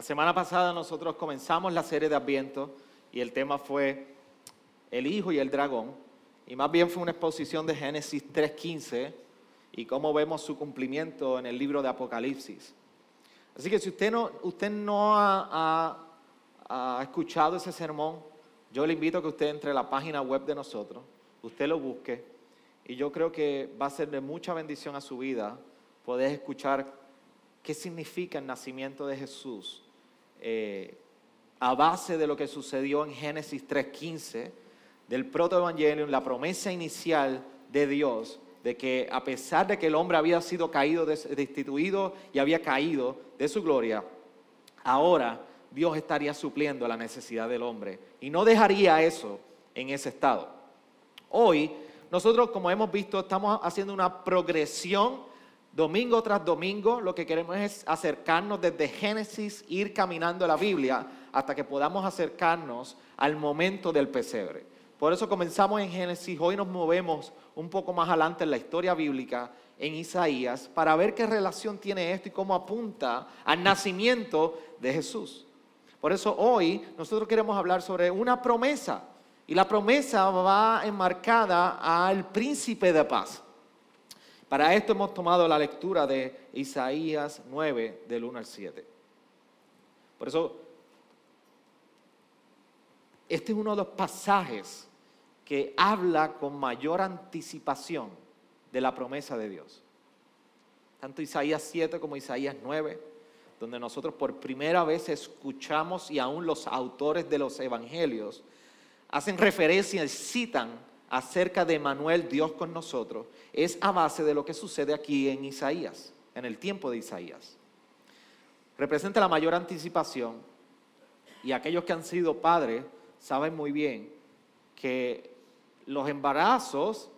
La semana pasada nosotros comenzamos la serie de Adviento y el tema fue el Hijo y el Dragón. Y más bien fue una exposición de Génesis 3.15 y cómo vemos su cumplimiento en el libro de Apocalipsis. Así que si usted no, usted no ha, ha escuchado ese sermón, yo le invito a que usted entre a la página web de nosotros, usted lo busque y yo creo que va a ser de mucha bendición a su vida poder escuchar qué significa el nacimiento de Jesús eh, a base de lo que sucedió en Génesis 3.15, del protoevangelio, la promesa inicial de Dios, de que a pesar de que el hombre había sido caído, destituido y había caído de su gloria, ahora Dios estaría supliendo la necesidad del hombre y no dejaría eso en ese estado. Hoy nosotros, como hemos visto, estamos haciendo una progresión domingo tras domingo. Lo que queremos es acercarnos desde Génesis, ir caminando la Biblia hasta que podamos acercarnos al momento del pesebre. Por eso comenzamos en Génesis, hoy nos movemos un poco más adelante en la historia bíblica, en Isaías, para ver qué relación tiene esto y cómo apunta al nacimiento de Jesús. Por eso hoy nosotros queremos hablar sobre una promesa y la promesa va enmarcada al príncipe de paz. Para esto hemos tomado la lectura de Isaías 9, del 1 al 7. Por eso, este es uno de los pasajes que habla con mayor anticipación de la promesa de Dios. Tanto Isaías 7 como Isaías 9, donde nosotros por primera vez escuchamos y aún los autores de los evangelios hacen referencia y citan acerca de Manuel, Dios con nosotros, es a base de lo que sucede aquí en Isaías, en el tiempo de Isaías. Representa la mayor anticipación y aquellos que han sido padres saben muy bien que los embarazos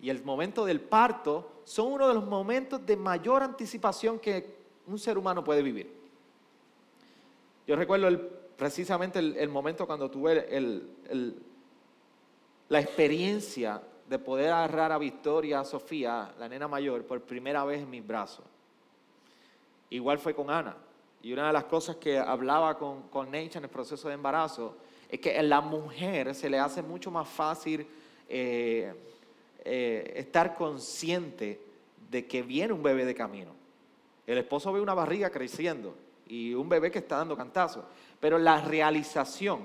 y el momento del parto son uno de los momentos de mayor anticipación que un ser humano puede vivir. Yo recuerdo el precisamente el, momento cuando tuve la experiencia de poder agarrar a Victoria, a Sofía, la nena mayor, por primera vez en mis brazos. Igual fue con Ana. Y una de las cosas que hablaba con, con en el proceso de embarazo es que a la mujer se le hace mucho más fácil eh, eh, estar consciente de que viene un bebé de camino. El esposo ve una barriga creciendo y un bebé que está dando cantazos. Pero la realización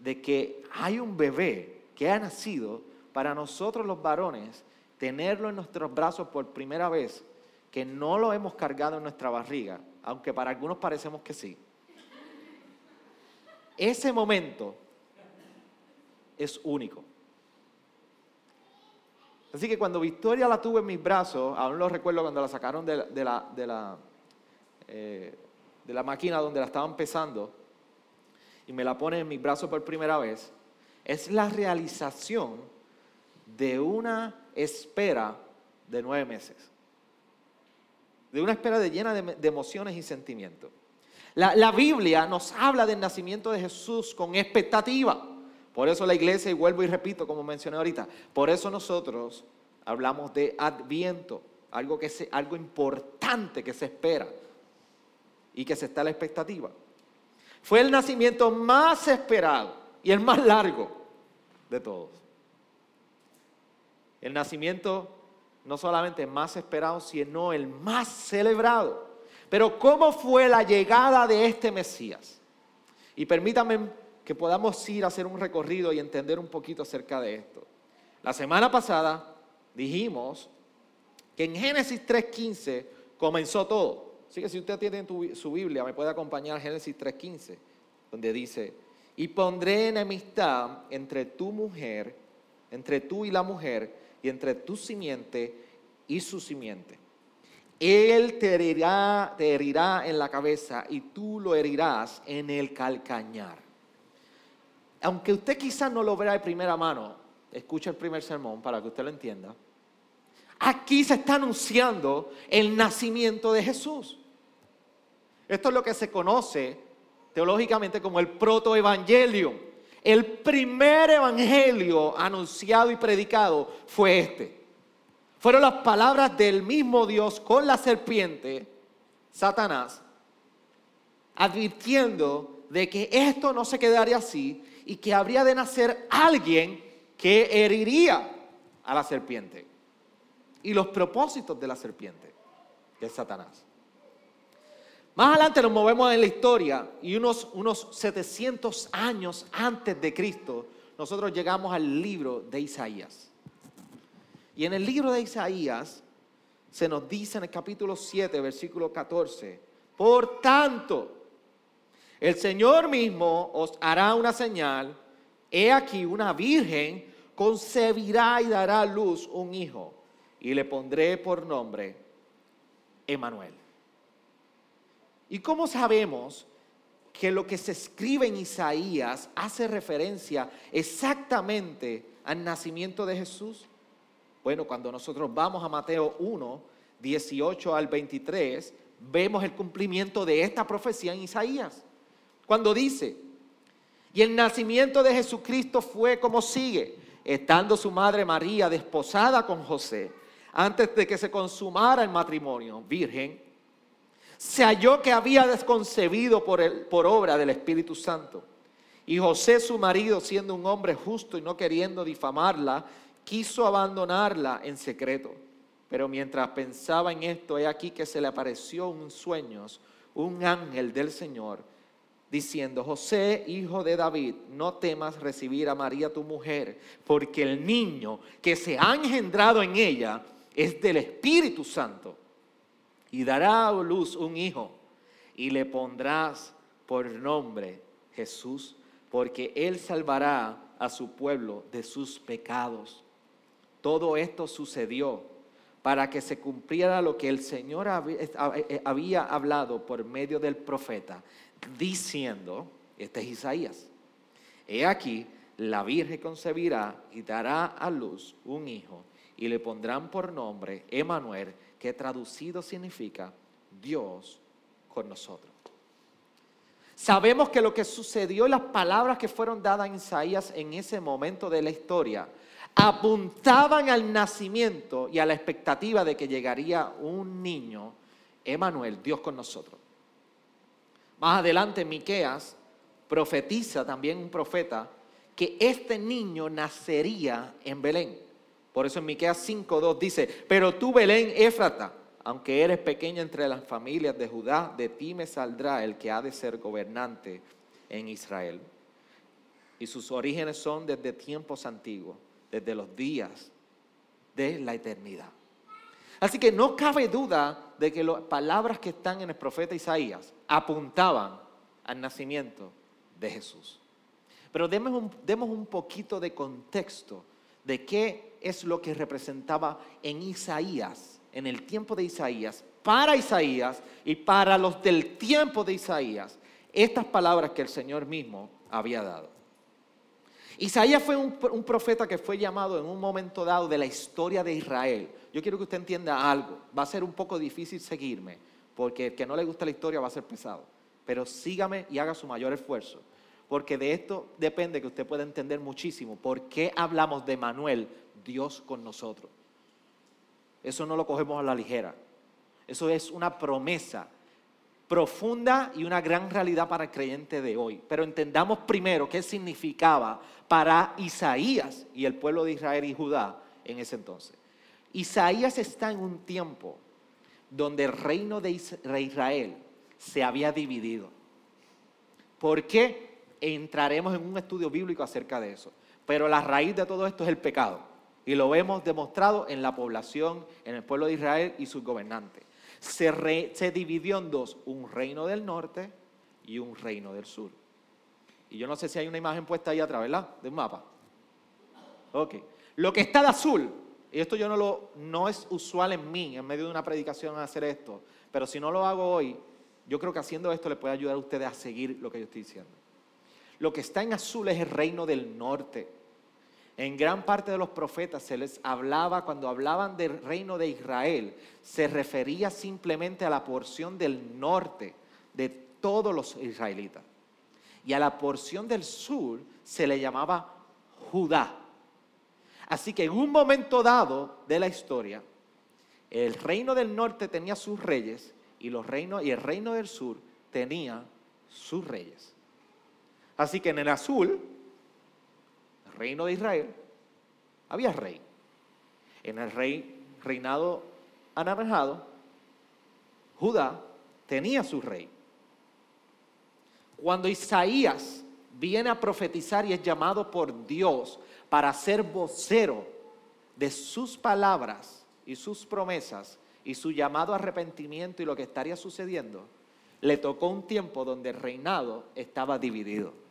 de que hay un bebé que ha nacido para nosotros los varones, tenerlo en nuestros brazos por primera vez, que no lo hemos cargado en nuestra barriga, aunque para algunos parecemos que sí. Ese momento es único. Así que cuando Victoria la tuve en mis brazos, aún lo recuerdo cuando la sacaron de la, de la, eh, de la máquina donde la estaban pesando, y me la pone en mis brazos por primera vez, es la realización de una espera de nueve meses. De una espera de llena de, emociones y sentimientos. La, Biblia nos habla del nacimiento de Jesús con expectativa. Por eso la iglesia, y vuelvo y repito, como mencioné ahorita, por eso nosotros hablamos de adviento, algo, que se, algo importante que se espera y que se está a la expectativa. Fue el nacimiento más esperado y el más largo de todos. El nacimiento no solamente más esperado, sino el más celebrado. Pero ¿cómo fue la llegada de este Mesías? Y permítanme que podamos ir a hacer un recorrido y entender un poquito acerca de esto. La semana pasada dijimos que en Génesis 3.15 comenzó todo. Así que si usted tiene su Biblia, me puede acompañar a Génesis 3.15, donde dice, y pondré enemistad entre tu mujer, entre tú y la mujer, y entre tu simiente y su simiente. Él te herirá, te herirá en la cabeza y tú lo herirás en el calcañar. Aunque usted quizás no lo vea de primera mano, escucha el primer sermón para que usted lo entienda. Aquí se está anunciando el nacimiento de Jesús. Esto es lo que se conoce teológicamente como el protoevangelio. El primer evangelio anunciado y predicado fue este. Fueron las palabras del mismo Dios con la serpiente, Satanás, advirtiendo de que esto no se quedaría así y que habría de nacer alguien que heriría a la serpiente y los propósitos de la serpiente, que es Satanás. Más adelante nos movemos en la historia y unos, unos 700 años antes de Cristo, nosotros llegamos al libro de Isaías. Y en el libro de Isaías se nos dice en el capítulo 7, versículo 14, por tanto, el Señor mismo os hará una señal, he aquí una virgen concebirá y dará a luz un hijo, y le pondré por nombre Emanuel. ¿Y cómo sabemos que lo que se escribe en Isaías hace referencia exactamente al nacimiento de Jesús? Bueno, cuando nosotros vamos a Mateo 1, 18 al 23, vemos el cumplimiento de esta profecía en Isaías. Cuando dice, y el nacimiento de Jesucristo fue como sigue, estando su madre María desposada con José, antes de que se consumara el matrimonio, virgen, se halló que había desconcebido por, el, por obra del Espíritu Santo. Y José, su marido, siendo un hombre justo y no queriendo difamarla, quiso abandonarla en secreto. Pero mientras pensaba en esto, he aquí que se le apareció en sueños un ángel del Señor, diciendo, José, hijo de David, no temas recibir a María tu mujer, porque el niño que se ha engendrado en ella es del Espíritu Santo y dará a luz un hijo y le pondrás por nombre Jesús, porque él salvará a su pueblo de sus pecados. Todo esto sucedió para que se cumpliera lo que el Señor eh, había hablado por medio del profeta, diciendo, este es Isaías, he aquí, la Virgen concebirá y dará a luz un hijo y le pondrán por nombre Emanuel, que traducido significa Dios con nosotros. Sabemos que lo que sucedió, las palabras que fueron dadas a Isaías en ese momento de la historia, apuntaban al nacimiento y a la expectativa de que llegaría un niño, Emanuel, Dios con nosotros. Más adelante, Miqueas profetiza también un profeta que este niño nacería en Belén. Por eso en Miqueas 5:2 dice, "Pero tú Belén Éfrata, aunque eres pequeña entre las familias de Judá, de ti me saldrá el que ha de ser gobernante en Israel." Y sus orígenes son desde tiempos antiguos, desde los días de la eternidad. Así que no cabe duda de que las palabras que están en el profeta Isaías apuntaban al nacimiento de Jesús. Pero demos un, demos un poquito de contexto de qué es lo que representaba en Isaías, en el tiempo de Isaías, para Isaías y para los del tiempo de Isaías, estas palabras que el Señor mismo había dado. Isaías fue un, profeta que fue llamado en un momento dado de la historia de Israel. Yo quiero que usted entienda algo. Va a ser un poco difícil seguirme, porque el que no le gusta la historia va a ser pesado. Pero sígame y haga su mayor esfuerzo porque de esto depende que usted pueda entender muchísimo por qué hablamos de Manuel, Dios con nosotros. Eso no lo cogemos a la ligera. Eso es una promesa profunda y una gran realidad para el creyente de hoy. Pero entendamos primero qué significaba para Isaías y el pueblo de Israel y Judá en ese entonces. Isaías está en un tiempo donde el reino de Israel se había dividido. ¿Por qué? Entraremos en un estudio bíblico acerca de eso. Pero la raíz de todo esto es el pecado. Y lo hemos demostrado en la población, en el pueblo de Israel y sus gobernantes. Se, se dividió en dos, un reino del norte y un reino del sur. Y yo no sé si hay una imagen puesta ahí atrás, ¿verdad? De un mapa. Ok. Lo que está de azul, y esto yo no lo, no es usual en mí, en medio de una predicación hacer esto, pero si no lo hago hoy, yo creo que haciendo esto le puede ayudar a ustedes a seguir lo que yo estoy diciendo. Lo que está en azul es el reino del norte. En gran parte de los profetas se les hablaba, cuando hablaban del reino de Israel, se refería simplemente a la porción del norte de todos los israelitas. Y a la porción del sur se le llamaba Judá. Así que en un momento dado de la historia, el reino del norte tenía sus reyes y, los reinos, y el reino del sur tenía sus reyes. Así que en el azul, el reino de Israel, había rey. En el rey, reinado anaranjado, Judá tenía su rey. Cuando Isaías viene a profetizar y es llamado por Dios para ser vocero de sus palabras y sus promesas y su llamado a arrepentimiento y lo que estaría sucediendo, le tocó un tiempo donde el reinado estaba dividido.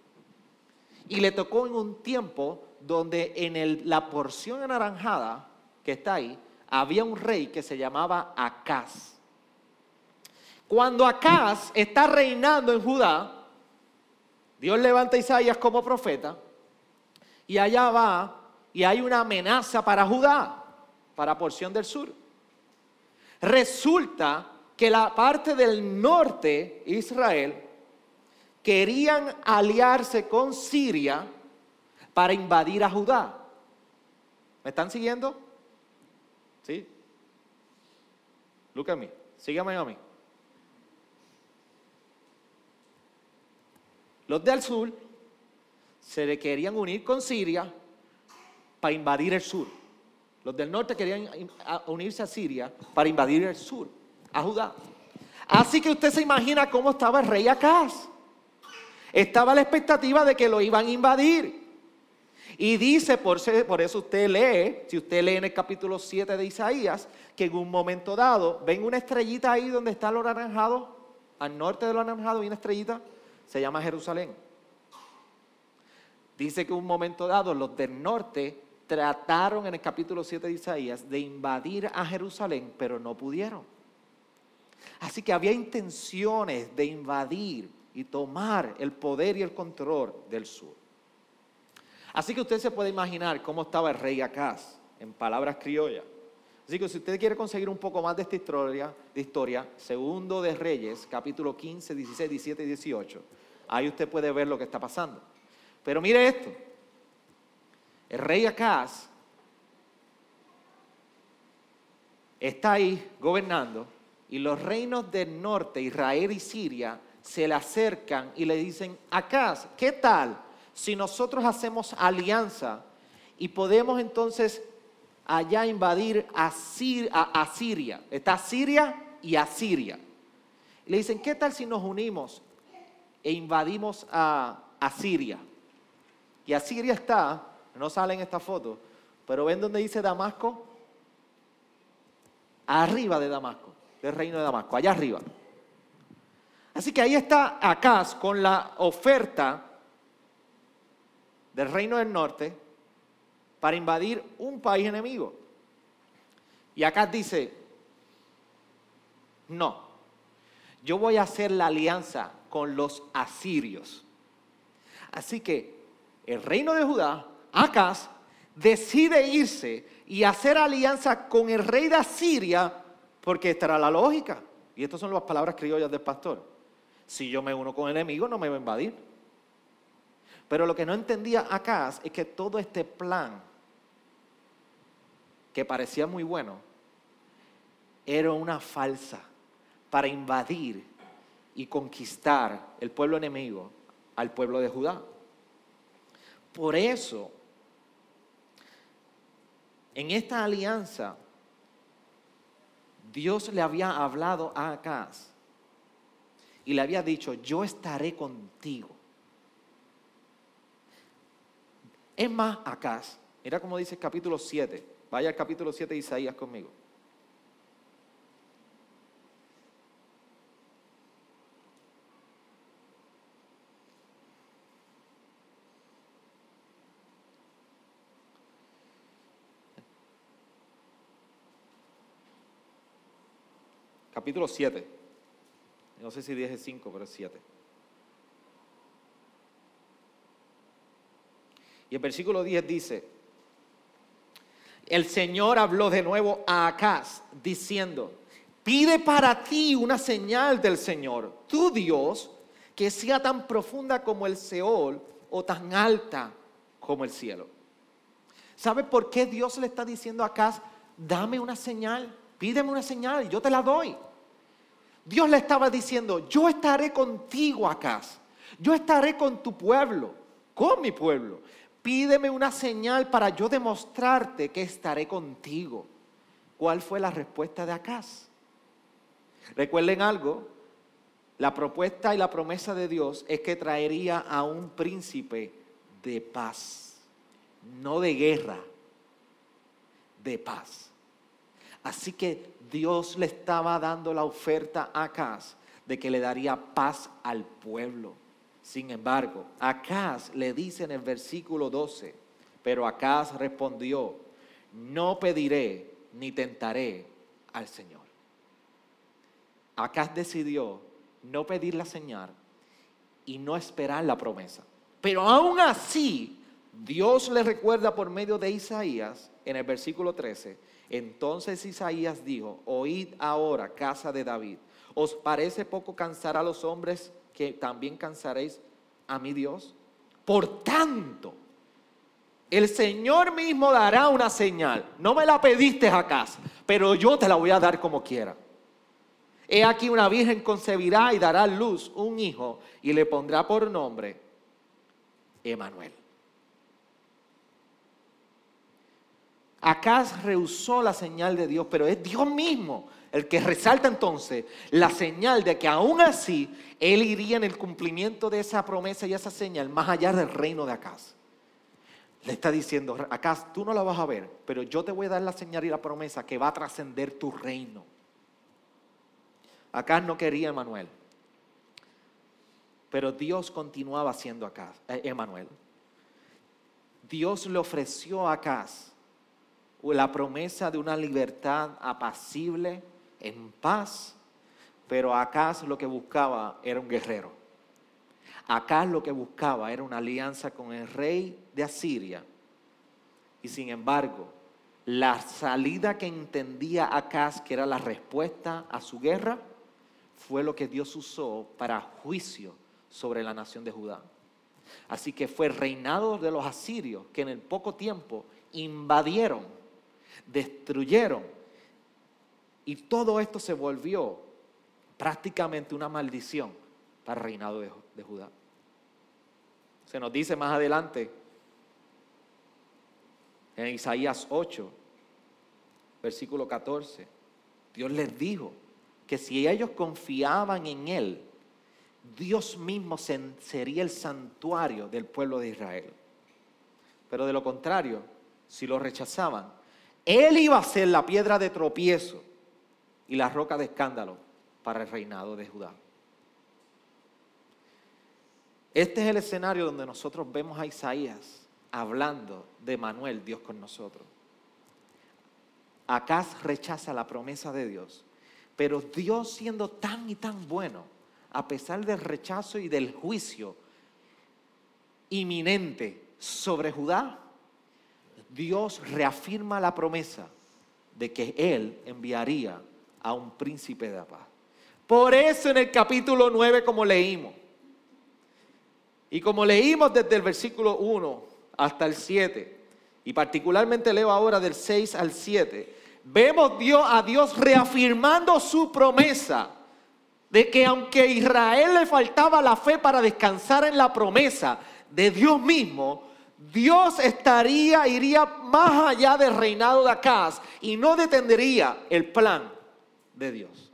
Y le tocó en un tiempo donde en la porción anaranjada que está ahí, había un rey que se llamaba Acaz. Cuando Acaz está reinando en Judá, Dios levanta a Isaías como profeta y allá va y hay una amenaza para Judá, para porción del sur. Resulta que la parte del norte, Israel, querían aliarse con Siria para invadir a Judá. ¿Me están siguiendo? ¿Sí? Look at me. Sígame a mí. Los del sur se le querían unir con Siria para invadir el sur. Los del norte querían unirse a Siria para invadir el sur a Judá. Así que usted se imagina cómo estaba el rey Acaz. Estaba la expectativa de que lo iban a invadir. Y dice, por, eso usted lee, si usted lee en el capítulo 7 de Isaías, que en un momento dado, ven una estrellita ahí donde está lo anaranjado, al norte de lo anaranjado hay una estrellita, se llama Jerusalén. Dice que en un momento dado los del norte trataron en el capítulo 7 de Isaías de invadir a Jerusalén, pero no pudieron. Así que había intenciones de invadir y tomar el poder y el control del sur. Así que usted se puede imaginar cómo estaba el rey Acaz, en palabras criollas. Así que si usted quiere conseguir un poco más de esta historia, de historia, segundo de Reyes, capítulo 15, 16, 17 y 18, ahí usted puede ver lo que está pasando. Pero mire esto, el rey Acaz está ahí gobernando y los reinos del norte, Israel y Siria, se le acercan y le dicen, Acaz, ¿qué tal si nosotros hacemos alianza y podemos entonces allá invadir a, Siria? Está Siria y Asiria. Y le dicen, ¿qué tal si nos unimos e invadimos a, a Siria? Y Asiria está, no sale en esta foto, pero ven donde dice Damasco, arriba de Damasco del reino de Damasco, allá arriba. Así que ahí está Acaz con la oferta del reino del norte para invadir un país enemigo. Y Acaz dice, no, yo voy a hacer la alianza con los asirios. Así que el reino de Judá, Acaz, decide irse y hacer alianza con el rey de Asiria porque esta era la lógica. Y estas son las palabras criollas del pastor. Si yo me uno con el enemigo, no me va a invadir. Pero lo que no entendía acá es que todo este plan, que parecía muy bueno, era una falsa para invadir y conquistar el pueblo enemigo al pueblo de Judá. Por eso, en esta alianza, Dios le había hablado a Acaz y le había dicho, yo estaré contigo. Es más, Acaz, mira como dice capítulo 7, vaya al capítulo 7 de Isaías conmigo. capítulo 7. No sé si dije 5, pero es 7. Y el versículo 10 dice, el Señor habló de nuevo a Acaz diciendo, pide para ti una señal del Señor, tu Dios, que sea tan profunda como el Seol o tan alta como el cielo. ¿Sabe por qué Dios le está diciendo a Acaz, dame una señal, pídeme una señal yo te la doy? Dios le estaba diciendo, yo estaré contigo acá. Yo estaré con tu pueblo, con mi pueblo. Pídeme una señal para yo demostrarte que estaré contigo. ¿Cuál fue la respuesta de Acaz? Recuerden algo, la propuesta y la promesa de Dios es que traería a un príncipe de paz, no de guerra, de paz. Así que Dios le estaba dando la oferta a Acaz de que le daría paz al pueblo. Sin embargo, Acaz le dice en el versículo 12, pero Acaz respondió, no pediré ni tentaré al Señor. Acaz decidió no pedir la señal y no esperar la promesa. Pero aún así, Dios le recuerda por medio de Isaías en el versículo 13, entonces Isaías dijo, oíd ahora, casa de David, ¿os parece poco cansar a los hombres que también cansaréis a mi Dios? Por tanto, el Señor mismo dará una señal. No me la pediste acá, pero yo te la voy a dar como quiera. He aquí una virgen concebirá y dará a luz un hijo y le pondrá por nombre Emanuel. Acaz rehusó la señal de Dios, pero es Dios mismo el que resalta entonces la señal de que aún así Él iría en el cumplimiento de esa promesa y esa señal más allá del reino de Acaz. Le está diciendo, Acaz, tú no la vas a ver, pero yo te voy a dar la señal y la promesa que va a trascender tu reino. Acaz no quería a pero Dios continuaba siendo Acaz, eh, Emanuel. Dios le ofreció a Acaz la promesa de una libertad apacible, en paz, pero acá lo que buscaba era un guerrero. Acá lo que buscaba era una alianza con el rey de Asiria. Y sin embargo, la salida que entendía Acaz, que era la respuesta a su guerra, fue lo que Dios usó para juicio sobre la nación de Judá. Así que fue reinado de los asirios que en el poco tiempo invadieron destruyeron. Y todo esto se volvió prácticamente una maldición para el reinado de, Judá. Se nos dice más adelante en Isaías 8, versículo 14, Dios les dijo que si ellos confiaban en Él, Dios mismo sería el santuario del pueblo de Israel. Pero de lo contrario, si lo rechazaban, él iba a ser la piedra de tropiezo y la roca de escándalo para el reinado de Judá. Este es el escenario donde nosotros vemos a Isaías hablando de Manuel, Dios con nosotros. Acaz rechaza la promesa de Dios, pero Dios siendo tan y tan bueno, a pesar del rechazo y del juicio inminente sobre Judá, Dios reafirma la promesa de que Él enviaría a un príncipe de paz. Por eso en el capítulo 9, como leímos, y como leímos desde el versículo 1 hasta el 7, y particularmente leo ahora del 6 al 7, vemos a Dios reafirmando su promesa de que aunque a Israel le faltaba la fe para descansar en la promesa de Dios mismo, Dios estaría, iría más allá del reinado de Acaz y no detendría el plan de Dios.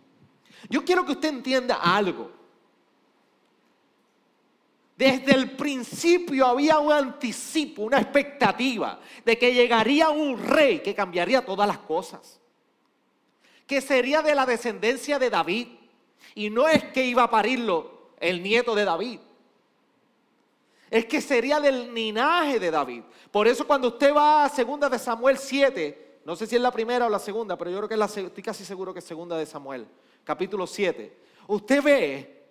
Yo quiero que usted entienda algo. Desde el principio había un anticipo, una expectativa de que llegaría un rey que cambiaría todas las cosas. Que sería de la descendencia de David. Y no es que iba a parirlo el nieto de David es que sería del linaje de David. Por eso cuando usted va a segunda de Samuel 7, no sé si es la primera o la segunda, pero yo creo que es la, estoy casi seguro que es segunda de Samuel, capítulo 7. Usted ve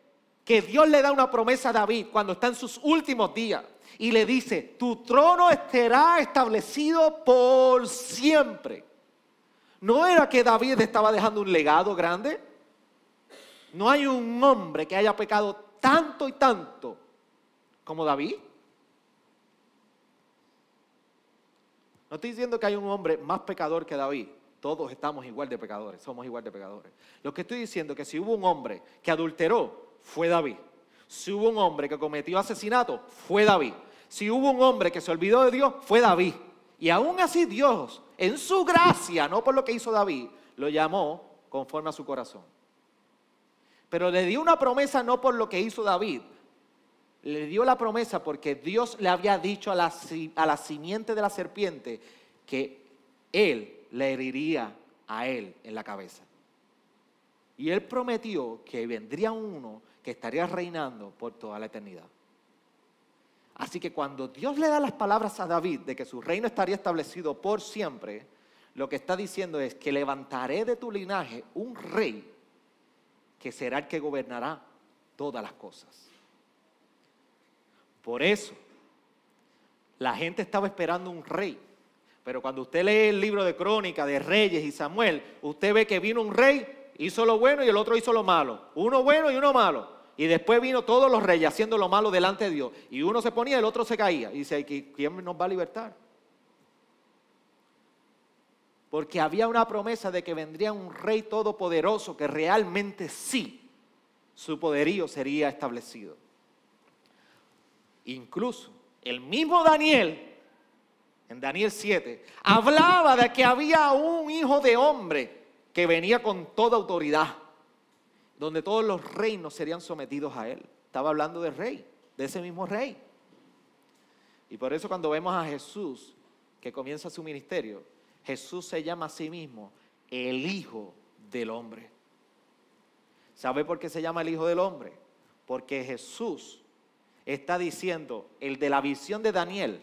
que Dios le da una promesa a David cuando está en sus últimos días y le dice, tu trono estará establecido por siempre. ¿No era que David estaba dejando un legado grande? No hay un hombre que haya pecado tanto y tanto como David. No estoy diciendo que hay un hombre más pecador que David, Todos estamos igual de pecadores, somos igual de pecadores. Lo que estoy diciendo es que si hubo un hombre que adulteró, fue David. Si hubo un hombre que cometió asesinato, fue David. Si hubo un hombre que se olvidó de Dios, fue David. Y aún así Dios, en su gracia, no por lo que hizo David, lo llamó conforme a su corazón. Pero le dio una promesa no por lo que hizo David, le dio la promesa porque Dios le había dicho a la, a la simiente de la serpiente que él le heriría a él en la cabeza. Y él prometió que vendría uno que estaría reinando por toda la eternidad. Así que cuando Dios le da las palabras a David de que su reino estaría establecido por siempre, lo que está diciendo es que levantaré de tu linaje un rey que será el que gobernará todas las cosas. Por eso, la gente estaba esperando un rey. Pero cuando usted lee el libro de Crónica de Reyes y Samuel, usted ve que vino un rey, hizo lo bueno y el otro hizo lo malo. Uno bueno y uno malo. Y después vino todos los reyes haciendo lo malo delante de Dios. Y uno se ponía y el otro se caía. Y dice, ¿quién nos va a libertar? Porque había una promesa de que vendría un rey todopoderoso que realmente sí, su poderío sería establecido. Incluso el mismo Daniel, en Daniel 7, hablaba de que había un hijo de hombre que venía con toda autoridad donde todos los reinos serían sometidos a él. Estaba hablando del rey, de ese mismo rey. Y por eso cuando vemos a Jesús que comienza su ministerio, Jesús se llama a sí mismo el Hijo del Hombre. ¿Sabe por qué se llama el Hijo del Hombre? Porque Jesús está diciendo, el de la visión de Daniel,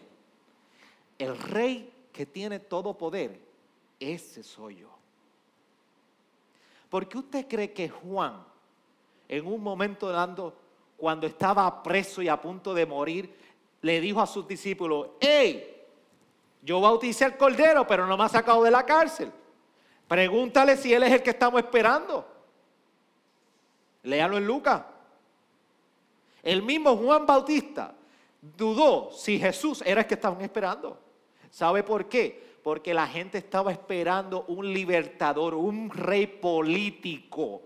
el rey que tiene todo poder, ese soy yo. ¿Por qué usted cree que Juan, en un momento dando, cuando estaba preso y a punto de morir, le dijo a sus discípulos, hey, yo bauticé al Cordero, pero no me ha sacado de la cárcel. Pregúntale si él es el que estamos esperando. Léalo en Lucas. El mismo Juan Bautista dudó si Jesús era el que estaban esperando. ¿Sabe por qué? porque la gente estaba esperando un libertador, un rey político.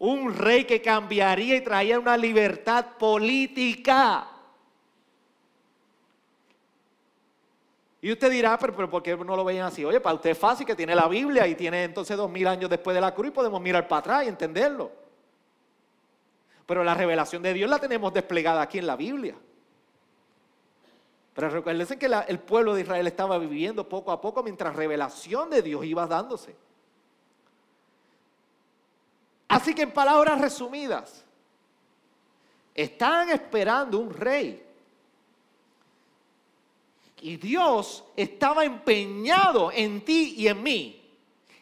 Un rey que cambiaría y traía una libertad política. Y usted dirá, pero, ¿por qué no lo veían así? Oye, para usted es fácil que tiene la Biblia y tiene entonces dos mil años después de la cruz y podemos mirar para atrás y entenderlo. Pero la revelación de Dios la tenemos desplegada aquí en la Biblia. Pero recuérdense que el pueblo de Israel estaba viviendo poco a poco mientras revelación de Dios iba dándose. Así que en palabras resumidas, están esperando un rey. Y Dios estaba empeñado en ti y en mí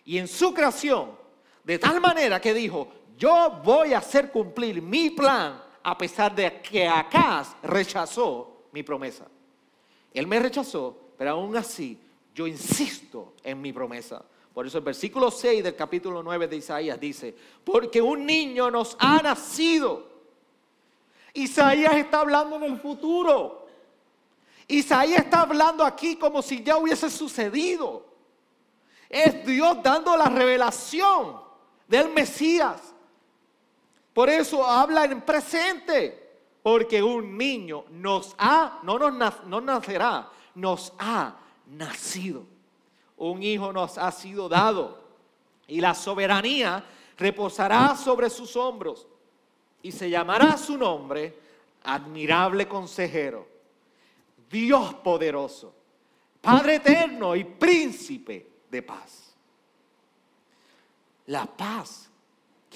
y en su creación, de tal manera que dijo, yo voy a hacer cumplir mi plan a pesar de que Acaz rechazó mi promesa. Él me rechazó, pero aún así yo insisto en mi promesa. Por eso el versículo 6 del capítulo 9 de Isaías dice, porque un niño nos ha nacido. Isaías está hablando en el futuro. Isaías está hablando aquí como si ya hubiese sucedido. Es Dios dando la revelación del Mesías. Por eso habla en presente. Porque un niño nos ha, no nos no nacerá, nos ha nacido. Un hijo nos ha sido dado. Y la soberanía reposará sobre sus hombros. Y se llamará su nombre admirable consejero, Dios poderoso, Padre eterno y príncipe de paz. La paz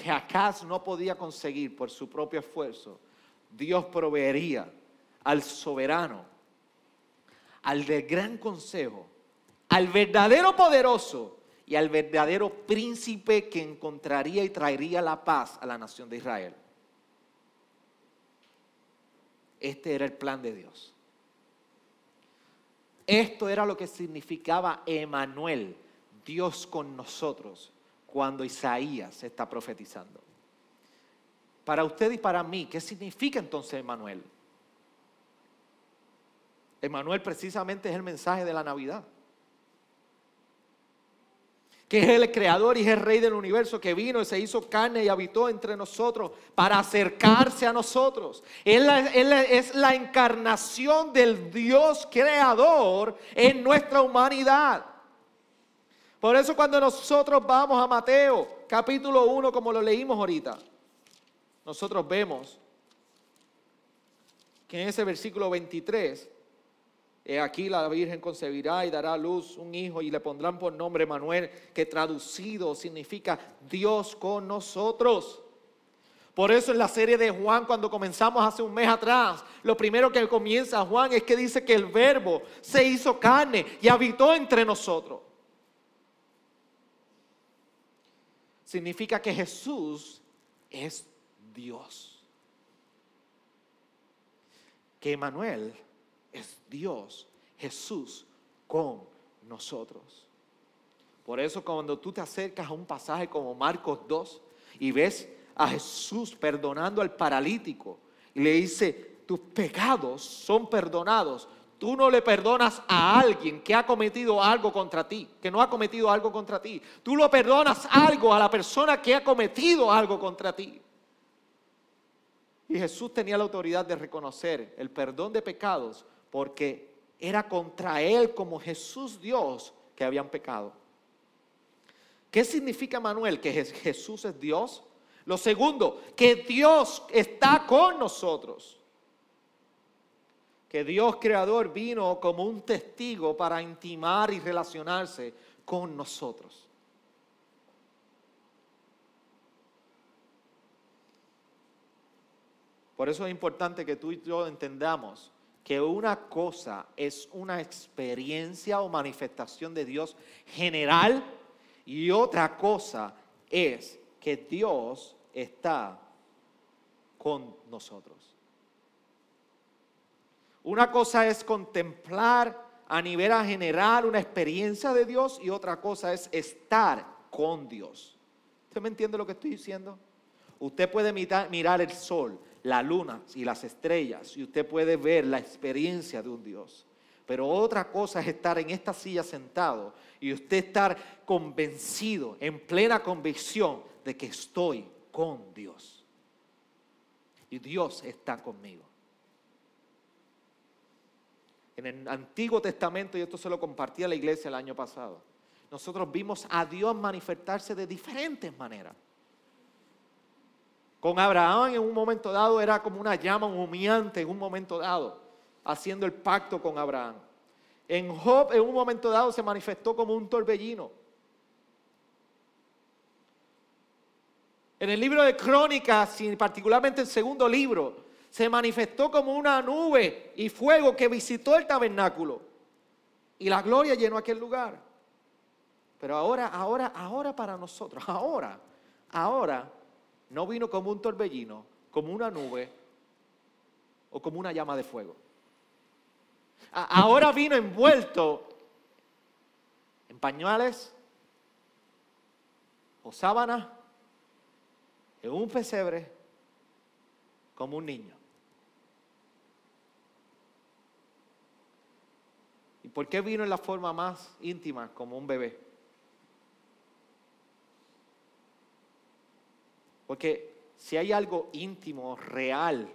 que acaso no podía conseguir por su propio esfuerzo Dios proveería al soberano, al del gran consejo, al verdadero poderoso y al verdadero príncipe que encontraría y traería la paz a la nación de Israel. Este era el plan de Dios. Esto era lo que significaba Emanuel, Dios con nosotros, cuando Isaías está profetizando. Para usted y para mí, ¿qué significa entonces Emanuel? Emanuel precisamente es el mensaje de la Navidad. que es el creador y es el rey del universo, que vino y se hizo carne y habitó entre nosotros para acercarse a nosotros. Él, es la encarnación del Dios creador en nuestra humanidad. Por eso cuando nosotros vamos a Mateo capítulo 1, como lo leímos ahorita, nosotros vemos que en ese versículo 23 He aquí la Virgen concebirá y dará a luz un hijo y le pondrán por nombre Manuel, que traducido significa Dios con nosotros. Por eso en la serie de Juan, cuando comenzamos hace un mes atrás, lo primero que comienza Juan es que dice que el verbo se hizo carne y habitó entre nosotros. Significa que Jesús es Dios. Que Manuel es Dios, Jesús con nosotros. Por eso cuando tú te acercas a un pasaje como Marcos 2 y ves a Jesús perdonando al paralítico y le dice, tus pecados son perdonados. Tú no le perdonas a alguien que ha cometido algo contra ti, que no ha cometido algo contra ti. Tú lo perdonas algo a la persona que ha cometido algo contra ti. Y Jesús tenía la autoridad de reconocer el perdón de pecados porque era contra él como Jesús Dios que habían pecado. ¿Qué significa Manuel? Que Jesús es Dios. Lo segundo, que Dios está con nosotros. Que Dios creador vino como un testigo para intimar y relacionarse con nosotros. Por eso es importante que tú y yo entendamos que una cosa es una experiencia o manifestación de Dios general y otra cosa es que Dios está con nosotros. Una cosa es contemplar a nivel general una experiencia de Dios y otra cosa es estar con Dios. ¿Usted me entiende lo que estoy diciendo? Usted puede mirar el sol, la luna y las estrellas y usted puede ver la experiencia de un Dios. Pero otra cosa es estar en esta silla sentado y usted estar convencido, en plena convicción de que estoy con Dios. Y Dios está conmigo. En el Antiguo Testamento, y esto se lo compartí a la iglesia el año pasado, nosotros vimos a Dios manifestarse de diferentes maneras. Con Abraham en un momento dado era como una llama humeante en un momento dado, haciendo el pacto con Abraham. En Job en un momento dado se manifestó como un torbellino. En el libro de Crónicas, y particularmente el segundo libro, se manifestó como una nube y fuego que visitó el tabernáculo. Y la gloria llenó aquel lugar. Pero ahora, ahora, ahora para nosotros, ahora, ahora no vino como un torbellino, como una nube o como una llama de fuego. Ahora vino envuelto en pañuelos o sábanas, en un pesebre, como un niño. ¿Y por qué vino en la forma más íntima, como un bebé? Porque si hay algo íntimo, real,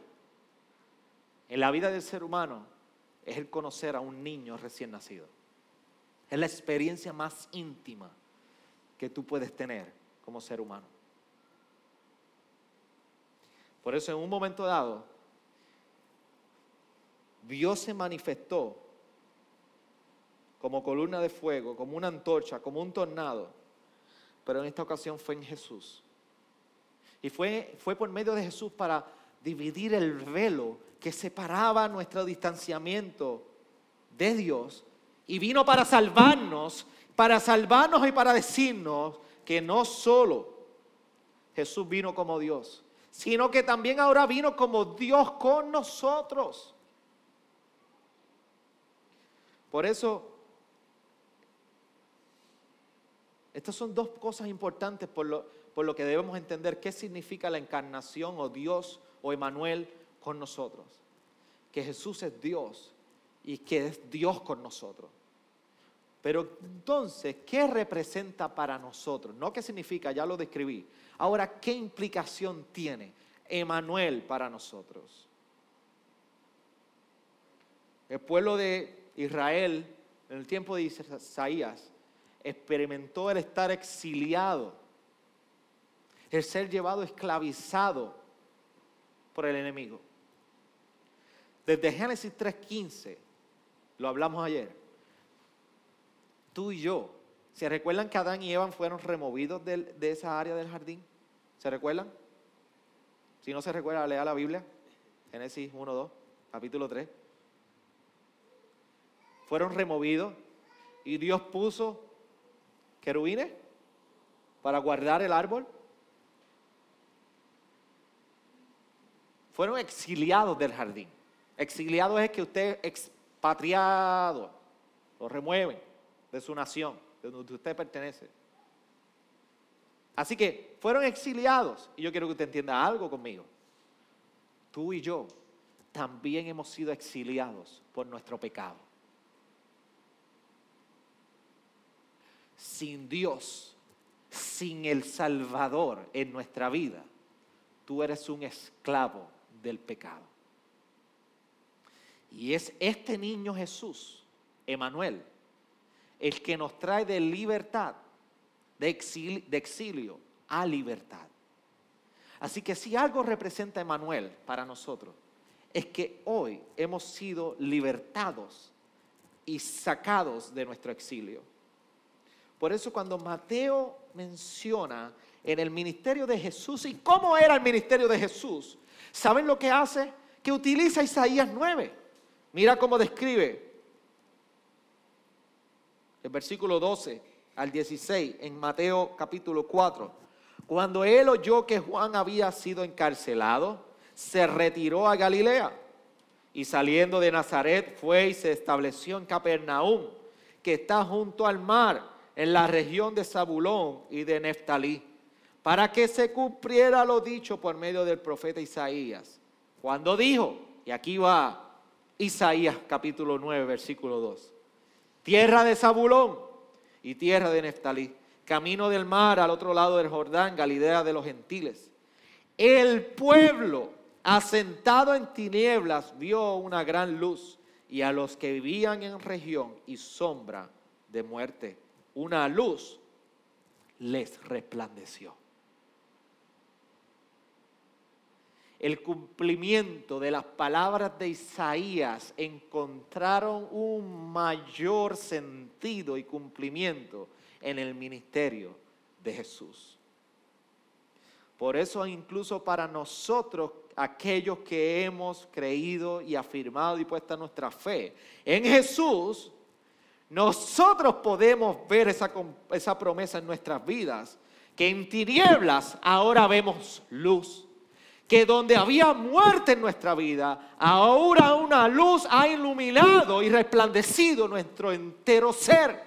en la vida del ser humano, es el conocer a un niño recién nacido. Es la experiencia más íntima que tú puedes tener como ser humano. Por eso en un momento dado, Dios se manifestó como columna de fuego, como una antorcha, como un tornado, pero en esta ocasión fue en Jesús. Y fue, fue por medio de Jesús para dividir el velo que separaba nuestro distanciamiento de Dios. Y vino para salvarnos, para salvarnos y para decirnos que no solo Jesús vino como Dios, sino que también ahora vino como Dios con nosotros. Por eso, estas son dos cosas importantes por lo, por lo que debemos entender qué significa la encarnación o Dios o Emanuel con nosotros. Que Jesús es Dios y que es Dios con nosotros. Pero entonces, ¿qué representa para nosotros? No qué significa, ya lo describí. Ahora, ¿qué implicación tiene Emanuel para nosotros? El pueblo de Israel, en el tiempo de Isaías, experimentó el estar exiliado, el ser llevado esclavizado por el enemigo. Desde Génesis 3.15, lo hablamos ayer, tú y yo, ¿se recuerdan que Adán y Eva fueron removidos de, esa área del jardín? ¿Se recuerdan? Si no se recuerda, lea la Biblia, Génesis 1.2, capítulo 3. Fueron removidos y Dios puso querubines para guardar el árbol. Fueron exiliados del jardín. Exiliado es que usted expatriado, lo remueven de su nación, de donde usted pertenece. Así que fueron exiliados. Y yo quiero que usted entienda algo conmigo. Tú y yo también hemos sido exiliados por nuestro pecado. Sin Dios, sin el Salvador en nuestra vida, tú eres un esclavo del pecado. Y es este niño Jesús, Emanuel, el que nos trae de libertad, de exilio, a libertad. Así que si algo representa Emanuel para nosotros, es que hoy hemos sido libertados y sacados de nuestro exilio. Por eso cuando Mateo menciona en el ministerio de Jesús y cómo era el ministerio de Jesús, ¿saben lo que hace? Que utiliza Isaías 9. Mira cómo describe el versículo 12 al 16 en Mateo capítulo 4. Cuando él oyó que Juan había sido encarcelado, se retiró a Galilea y saliendo de Nazaret fue y se estableció en Capernaum, que está junto al mar, en la región de Zabulón y de Neftalí, para que se cumpliera lo dicho por medio del profeta Isaías. Cuando dijo, y aquí va Isaías capítulo 9, versículo 2. Tierra de Zabulón y tierra de Neftalí, camino del mar al otro lado del Jordán, Galilea de los gentiles. El pueblo asentado en tinieblas vio una gran luz y a los que vivían en región y sombra de muerte, una luz les resplandeció. el cumplimiento de las palabras de Isaías encontraron un mayor sentido y cumplimiento en el ministerio de Jesús. Por eso incluso para nosotros, aquellos que hemos creído y afirmado y puesta nuestra fe en Jesús, nosotros podemos ver esa, esa promesa en nuestras vidas, que en tinieblas ahora vemos luz que donde había muerte en nuestra vida, ahora una luz ha iluminado y resplandecido nuestro entero ser.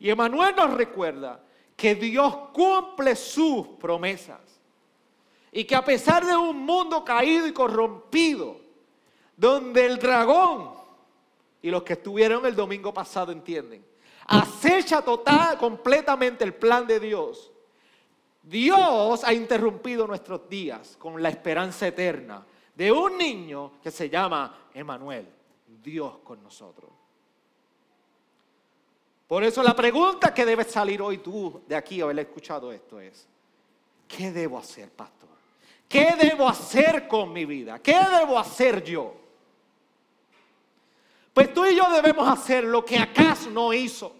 Y Emanuel nos recuerda que Dios cumple sus promesas y que a pesar de un mundo caído y corrompido, donde el dragón, y los que estuvieron el domingo pasado entienden, acecha total, completamente el plan de Dios, Dios ha interrumpido nuestros días con la esperanza eterna de un niño que se llama Emanuel, Dios con nosotros. Por eso la pregunta que debes salir hoy tú de aquí haber escuchado esto es, ¿qué debo hacer, pastor? ¿Qué debo hacer con mi vida? ¿Qué debo hacer yo? Pues tú y yo debemos hacer lo que acaso no hizo.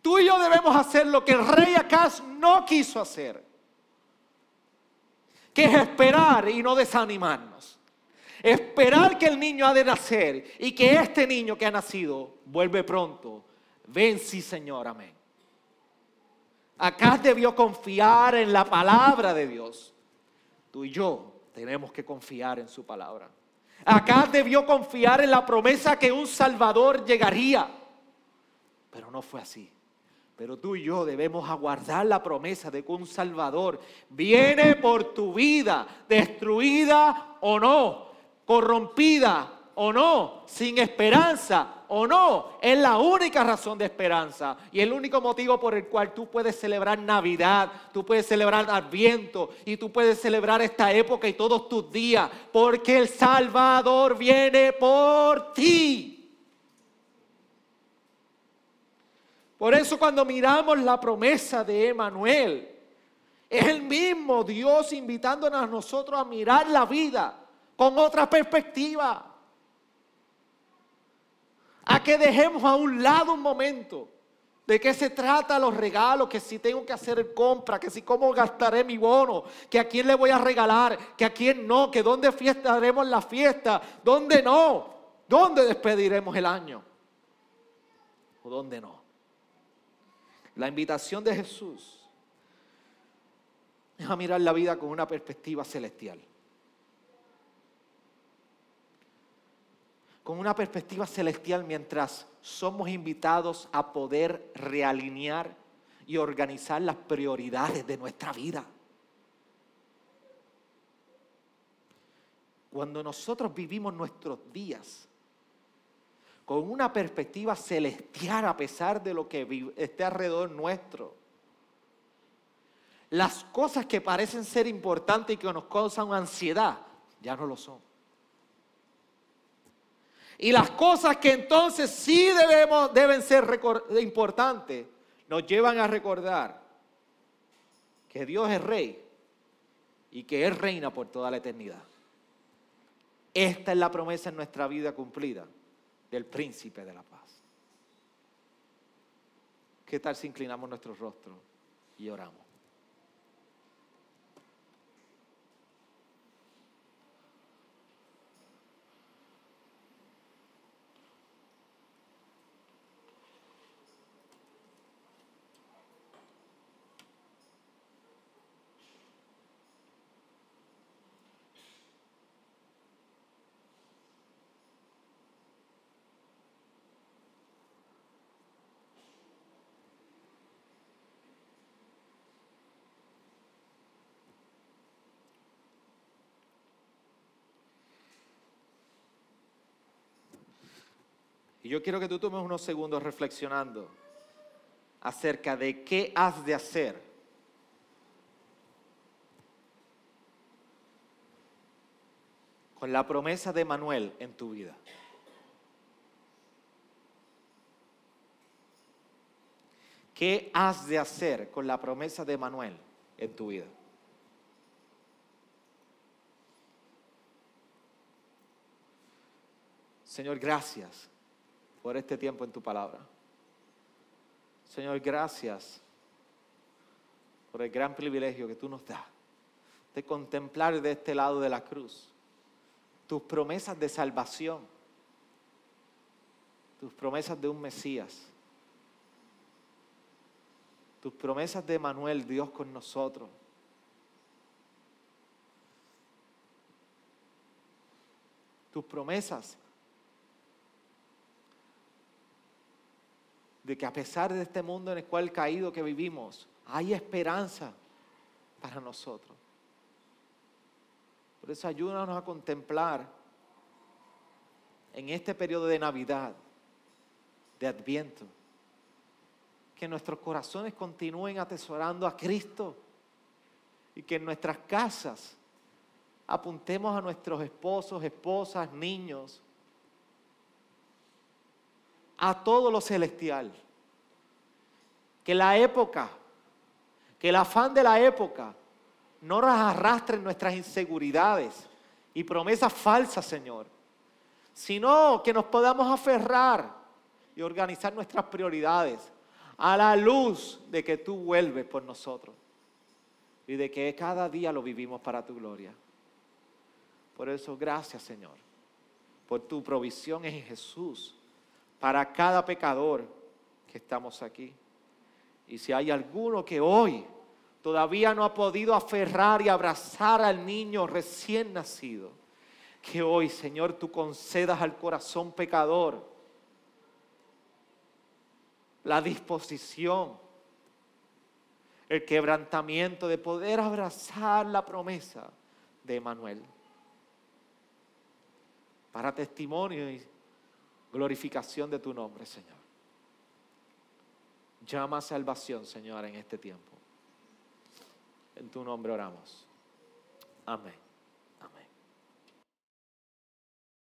Tú y yo debemos hacer lo que el rey Acaz no quiso hacer, que es esperar y no desanimarnos. Esperar que el niño ha de nacer y que este niño que ha nacido vuelve pronto. Ven, sí, Señor, amén. Acá debió confiar en la palabra de Dios. Tú y yo tenemos que confiar en su palabra. Acá debió confiar en la promesa que un Salvador llegaría. Pero no fue así. Pero tú y yo debemos aguardar la promesa de que un Salvador viene por tu vida, destruida o no, corrompida o no, sin esperanza o no, es la única razón de esperanza y el único motivo por el cual tú puedes celebrar Navidad, tú puedes celebrar Adviento y tú puedes celebrar esta época y todos tus días, porque el Salvador viene por ti. Por eso cuando miramos la promesa de Emanuel, es el mismo Dios invitándonos a nosotros a mirar la vida con otra perspectiva. Que dejemos a un lado un momento de qué se trata los regalos, que si tengo que hacer compra, que si cómo gastaré mi bono, que a quién le voy a regalar, que a quién no, que dónde fiestaremos la fiesta, dónde no, dónde despediremos el año o dónde no. La invitación de Jesús es a mirar la vida con una perspectiva celestial. Con una perspectiva celestial mientras somos invitados a poder realinear y organizar las prioridades de nuestra vida. Cuando nosotros vivimos nuestros días con una perspectiva celestial a pesar de lo que esté alrededor nuestro, las cosas que parecen ser importantes y que nos causan ansiedad ya no lo son. Y las cosas que entonces sí debemos, deben ser importantes, nos llevan a recordar que Dios es rey y que Él reina por toda la eternidad. Esta es la promesa en nuestra vida cumplida del príncipe de la paz. ¿Qué tal si inclinamos nuestro rostro y oramos? Y yo quiero que tú tomes unos segundos reflexionando acerca de qué has de hacer con la promesa de Manuel en tu vida. ¿Qué has de hacer con la promesa de Manuel en tu vida? Señor, gracias por este tiempo en tu palabra. Señor, gracias por el gran privilegio que tú nos das de contemplar de este lado de la cruz tus promesas de salvación, tus promesas de un Mesías, tus promesas de Manuel, Dios con nosotros. Tus promesas de que a pesar de este mundo en el cual caído que vivimos, hay esperanza para nosotros. Por eso ayúdanos a contemplar en este periodo de Navidad, de Adviento, que nuestros corazones continúen atesorando a Cristo y que en nuestras casas apuntemos a nuestros esposos, esposas, niños, a todo lo celestial. Que la época, que el afán de la época no nos arrastre nuestras inseguridades y promesas falsas, Señor, sino que nos podamos aferrar y organizar nuestras prioridades a la luz de que tú vuelves por nosotros y de que cada día lo vivimos para tu gloria. Por eso, gracias, Señor, por tu provisión en Jesús para cada pecador que estamos aquí. Y si hay alguno que hoy todavía no ha podido aferrar y abrazar al niño recién nacido, que hoy, Señor, tú concedas al corazón pecador la disposición, el quebrantamiento de poder abrazar la promesa de Emanuel. para testimonio y glorificación de tu nombre, Señor. Llama a salvación, Señor, en este tiempo. En tu nombre oramos. Amén.